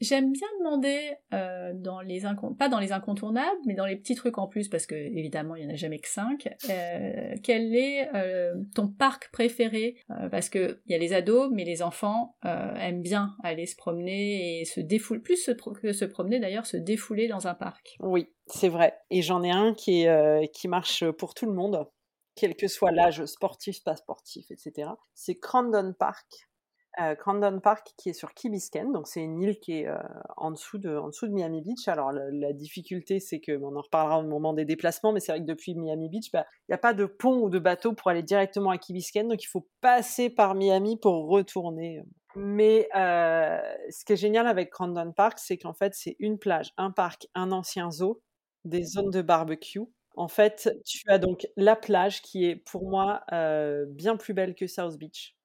J'aime bien demander, euh, dans les pas dans les incontournables, mais dans les petits trucs en plus, parce que évidemment il n'y en a jamais que cinq, euh, quel est euh, ton parc préféré? Parce que il y a les ados, mais les enfants aiment bien aller se promener et se défouler, plus que se promener d'ailleurs, se défouler dans un parc. Oui, c'est vrai. Et j'en ai un qui, qui marche pour tout le monde, quel que soit l'âge sportif, pas sportif, etc. C'est Crandon Park euh, Crandon Park qui est sur Key Biscayne, donc c'est une île qui est euh, en, dessous de, en de Miami Beach. Alors la, difficulté c'est que, on en reparlera au moment des déplacements, mais c'est vrai que depuis Miami Beach, bah, il n'y a pas de pont ou de bateau pour aller directement à Key Biscayne, donc il faut passer par Miami pour retourner. Mais euh, ce qui est génial avec Crandon Park, c'est qu'en fait c'est une plage, un parc, un ancien zoo, des zones de barbecue. En fait, tu as donc la plage qui est pour moi bien plus belle que South Beach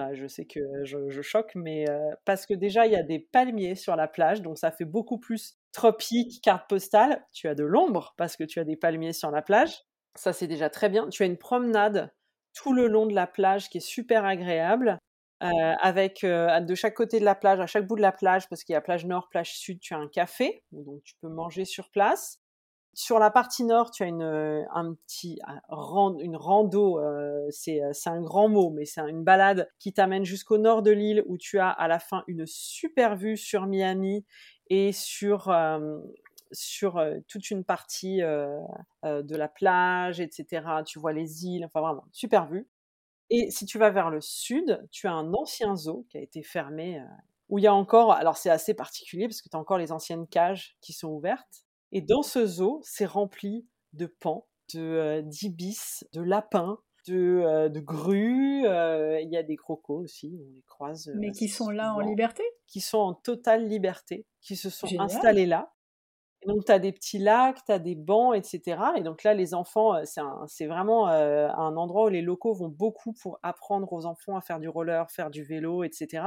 ah, je sais que je, choque, mais parce que déjà, il y a des palmiers sur la plage, donc ça fait beaucoup plus tropique, carte postale. Tu as de l'ombre parce que tu as des palmiers sur la plage. Ça, c'est déjà très bien. Tu as une promenade tout le long de la plage qui est super agréable. avec de chaque côté de la plage, à chaque bout de la plage, parce qu'il y a plage nord, plage sud, tu as un café, donc tu peux manger sur place. Sur la partie nord, tu as une, euh, un une rando, euh, euh, c'est un grand mot, mais c'est une balade qui t'amène jusqu'au nord de l'île où tu as à la fin une super vue sur Miami et sur, sur toute une partie de la plage, etc. Tu vois les îles, enfin vraiment, super vue. Et si tu vas vers le sud, tu as un ancien zoo qui a été fermé, où il y a encore, alors c'est assez particulier parce que tu as encore les anciennes cages qui sont ouvertes, et dans ce zoo, c'est rempli de pans, de d'ibis, de lapins, de, de grues. Il y a des crocos aussi, on les croise. Mais qui sont là en liberté? Qui sont en totale liberté, qui se sont installés là. Et donc, tu as des petits lacs, tu as des bancs, etc. Et donc là, les enfants, c'est vraiment un endroit où les locaux vont beaucoup pour apprendre aux enfants à faire du roller, faire du vélo, etc.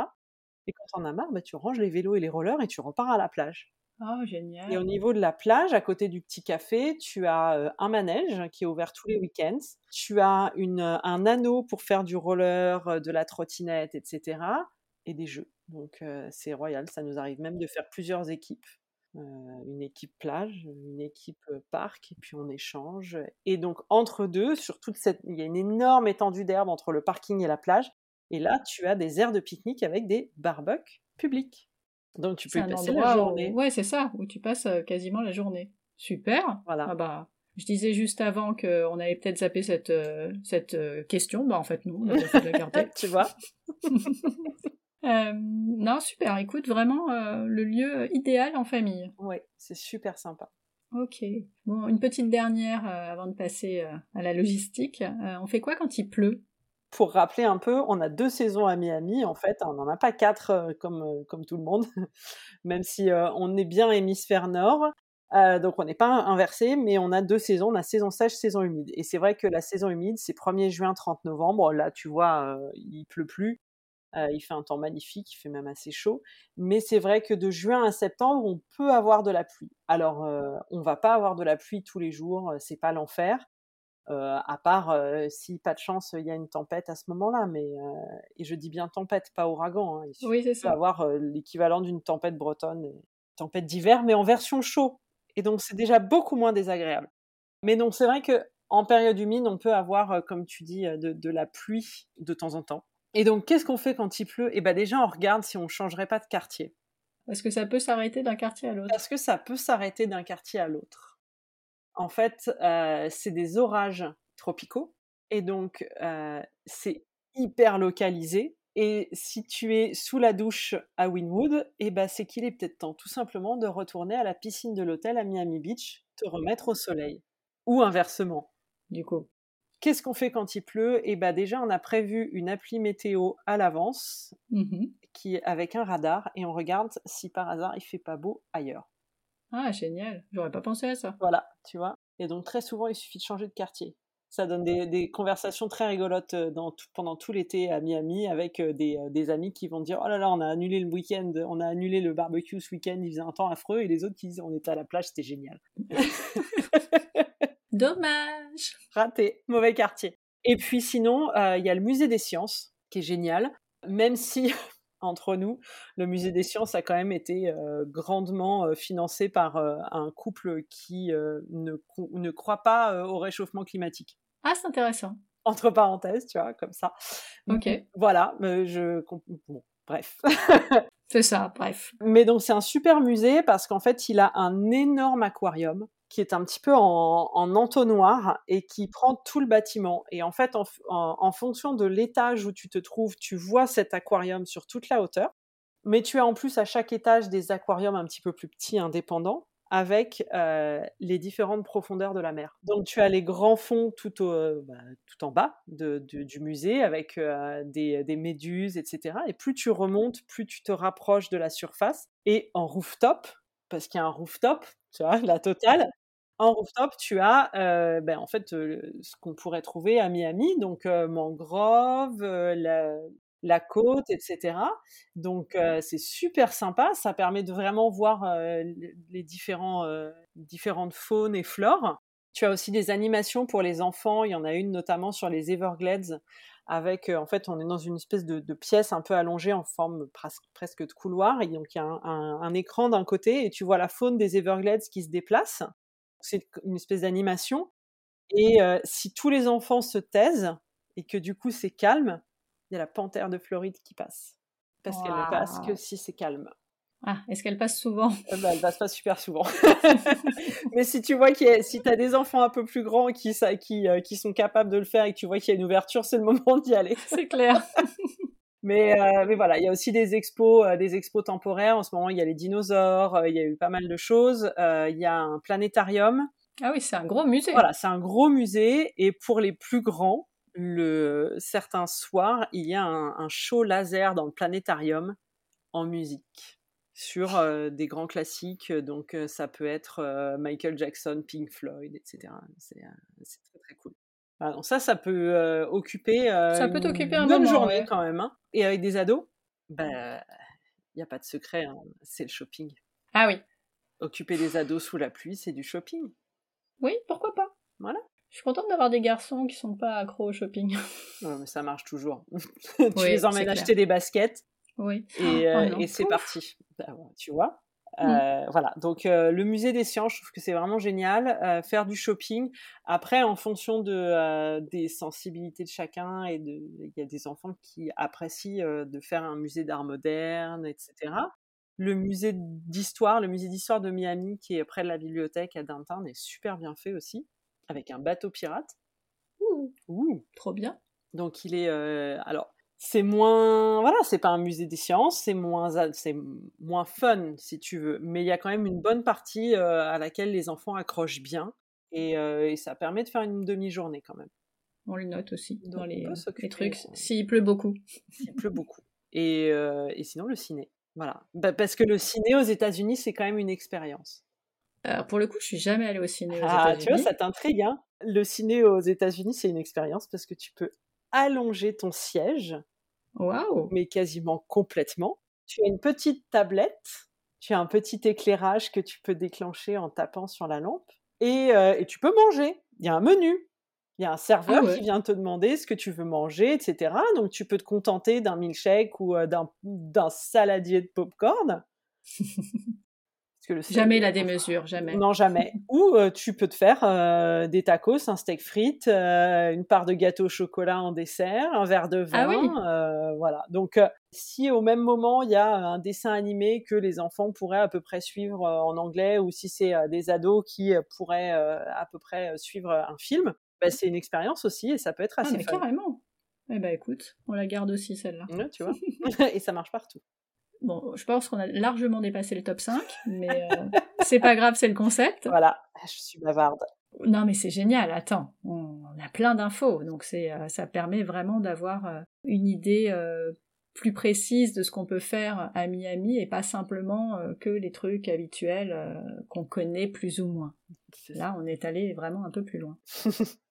Et quand on a marre, bah, tu ranges les vélos et les rollers et tu repars à la plage. Oh, génial. Et au niveau de la plage, à côté du petit café, tu as un manège qui est ouvert tous les week-ends. Tu as une, un anneau pour faire du roller, de la trottinette, etc. Et des jeux. Donc c'est royal. Ça nous arrive même de faire plusieurs équipes. une équipe plage, une équipe parc, et puis on échange. Et donc entre deux, sur toute cette, il y a une énorme étendue d'herbe entre le parking et la plage. Et là, tu as des aires de pique-nique avec des barbecues publics. Donc tu peux y passer la journée. Ouais, c'est ça, où tu passes euh, quasiment la journée. Super. Voilà. Ah bah, je disais juste avant qu'on allait peut-être zapper cette, euh, cette euh, question. Bah en fait non, on a fait de la garder. tu vois. non, super. Écoute, vraiment le lieu idéal en famille. Oui, c'est super sympa. Ok. Bon, une petite dernière avant de passer à la logistique. on fait quoi quand il pleut? Pour rappeler un peu, on a deux saisons à Miami, en fait, on n'en a pas quatre euh, comme, euh, comme tout le monde, même si euh, on est bien hémisphère nord. donc on n'est pas inversé, mais on a deux saisons, on a saison sèche, saison humide. Et c'est vrai que la saison humide, c'est 1er juin, 30 novembre. Là, tu vois, il pleut plus. il fait un temps magnifique, il fait même assez chaud. Mais c'est vrai que de juin à septembre, on peut avoir de la pluie. Alors, on va pas avoir de la pluie tous les jours, c'est pas l'enfer. Euh, à part euh, si pas de chance il y a une tempête à ce moment-là mais euh, et je dis bien tempête pas ouragan hein, il oui, c'est avoir l'équivalent d'une tempête bretonne tempête d'hiver mais en version chaud. Et donc c'est déjà beaucoup moins désagréable. Mais non c'est vrai que en période humide on peut avoir comme tu dis de, la pluie de temps en temps. Et donc qu'est-ce qu'on fait quand il pleut? Et eh ben déjà on regarde si on changerait pas de quartier. Parce que ça peut s'arrêter d'un quartier à l'autre. Parce que ça peut s'arrêter d'un quartier à l'autre en fait, euh, c'est des orages tropicaux et donc euh, c'est hyper localisé. Et si tu es sous la douche à Winwood, eh ben c'est qu'il est peut-être temps tout simplement de retourner à la piscine de l'hôtel à Miami Beach, te remettre au soleil. Ou inversement, du coup. Qu'est-ce qu'on fait quand il pleut? Eh ben déjà, on a prévu une appli météo à l'avance, mmh qui avec un radar, et on regarde si par hasard il fait pas beau ailleurs. Ah, génial. J'aurais pas pensé à ça. Voilà, tu vois. Et donc, très souvent, il suffit de changer de quartier. Ça donne des, conversations très rigolotes euh, pendant tout l'été à Miami avec euh, des, euh, des, amis qui vont dire Oh là là, on a annulé le week-end, on a annulé le barbecue ce week-end, il faisait un temps affreux. Et les autres qui disent On était à la plage, c'était génial. Dommage Raté, mauvais quartier. Et puis sinon, il y a le musée des sciences, qui est génial, même si entre nous, le musée des sciences a quand même été euh, grandement euh, financé par euh, un couple qui ne, ne, croit pas au réchauffement climatique. Ah, c'est intéressant. Entre parenthèses, tu vois, comme ça. Ok. Voilà, je. Bon, bref. c'est ça, bref. Mais donc, c'est un super musée parce qu'en fait, il a un énorme aquarium qui est un petit peu en, entonnoir et qui prend tout le bâtiment. Et en fait, en, fonction de l'étage où tu te trouves, tu vois cet aquarium sur toute la hauteur. Mais tu as en plus à chaque étage des aquariums un petit peu plus petits, indépendants, avec euh, les différentes profondeurs de la mer. Donc tu as les grands fonds tout, bah, tout en bas du musée, avec euh, des, des méduses, etc. Et plus tu remontes, plus tu te rapproches de la surface. Et en rooftop, parce qu'il y a un rooftop, tu vois, la totale, en rooftop, tu as euh, ben, en fait ce qu'on pourrait trouver à Miami, donc mangrove, la, côte, etc. Donc c'est super sympa, ça permet de vraiment voir les différents, différentes faunes et flores. Tu as aussi des animations pour les enfants, il y en a une notamment sur les Everglades avec, en fait, on est dans une espèce de, pièce un peu allongée en forme presque de couloir, et donc il y a un écran d'un côté, et tu vois la faune des Everglades qui se déplace c'est une espèce d'animation. Et si tous les enfants se taisent et que du coup c'est calme, il y a la panthère de Floride qui passe. Parce qu'elle ne passe que si c'est calme. Ah, est-ce qu'elle passe souvent? Elle bah, Elle passe pas super souvent. Mais si tu vois qu'il si tu as des enfants un peu plus grands qui, qui, qui sont capables de le faire et que tu vois qu'il y a une ouverture, c'est le moment d'y aller. C'est clair. Mais, euh, mais, voilà, il y a aussi des expos, euh, des expos temporaires. En ce moment, il y a les dinosaures, euh, il y a eu pas mal de choses. il y a un planétarium. Ah oui, c'est un gros musée. Voilà, c'est un gros musée. Et pour les plus grands, le, certains soirs, il y a un, un show laser dans le planétarium en musique sur des grands classiques. Donc ça peut être Michael Jackson, Pink Floyd, etc. C'est très très cool. Ah, ça, ça peut occuper ça peut t'occuper une bonne journée quand même. Hein. Et avec des ados, bah, il n'y a pas de secret, hein, c'est le shopping. Ah oui. Occuper des ados sous la pluie, c'est du shopping. Oui, pourquoi pas. Voilà. Je suis contente d'avoir des garçons qui sont pas accros au shopping. mais ça marche toujours. tu les emmènes acheter des baskets. Oui. Et, oh et c'est parti. Bah, tu vois Mmh. Euh, voilà, donc euh, le musée des sciences, je trouve que c'est vraiment génial. Euh, faire du shopping. Après, en fonction de, des sensibilités de chacun, et il y a des enfants qui apprécient de faire un musée d'art moderne, etc. Le musée d'histoire, le musée d'histoire de Miami, qui est près de la bibliothèque à Downtown, est super bien fait aussi, avec un bateau pirate. Ouh, Ouh. trop bien. Donc il est, alors c'est moins voilà c'est pas un musée des sciences c'est moins c'est moins fun si tu veux. Mais il y a quand même une bonne partie euh, à laquelle les enfants accrochent bien et, euh, et ça permet de faire une demi-journée quand même. On le note aussi dans les, trucs s'il pleut beaucoup. S'il pleut beaucoup. Et, euh, et, sinon le ciné voilà. Bah, parce que le ciné aux États-Unis c'est quand même une expérience. Alors pour le coup je suis jamais allée au ciné aux ah tu vois ça t'intrigue hein. Le ciné aux États-Unis c'est une expérience parce que tu peux allonger ton siège Waouh Mais quasiment complètement. Tu as une petite tablette, tu as un petit éclairage que tu peux déclencher en tapant sur la lampe, et, euh, tu peux manger. Il y a un menu. Il y a un serveur ah qui vient te demander ce que tu veux manger, etc. Donc tu peux te contenter d'un milkshake ou euh, d'un saladier de popcorn. jamais la démesure, jamais. Non, jamais. Ou euh, tu peux te faire euh, des tacos, un steak frites, euh, une part de gâteau au chocolat en dessert, un verre de ah vin. voilà. Donc, si au même moment il y a un dessin animé que les enfants pourraient à peu près suivre en anglais, ou si c'est des ados qui pourraient à peu près suivre un film, bah, c'est une expérience aussi et ça peut être ah, assez ah, mais carrément. Eh ben écoute, on la garde aussi celle-là. tu vois. et ça marche partout. Bon, je pense qu'on a largement dépassé le top 5, mais euh, c'est pas grave, c'est le concept. Voilà, je suis bavarde. Non, mais c'est génial, attends, on, a plein d'infos, donc c'est, euh, ça permet vraiment d'avoir euh, une idée plus précise de ce qu'on peut faire à Miami et pas simplement que les trucs habituels qu'on connaît plus ou moins. Là, on est allé vraiment un peu plus loin.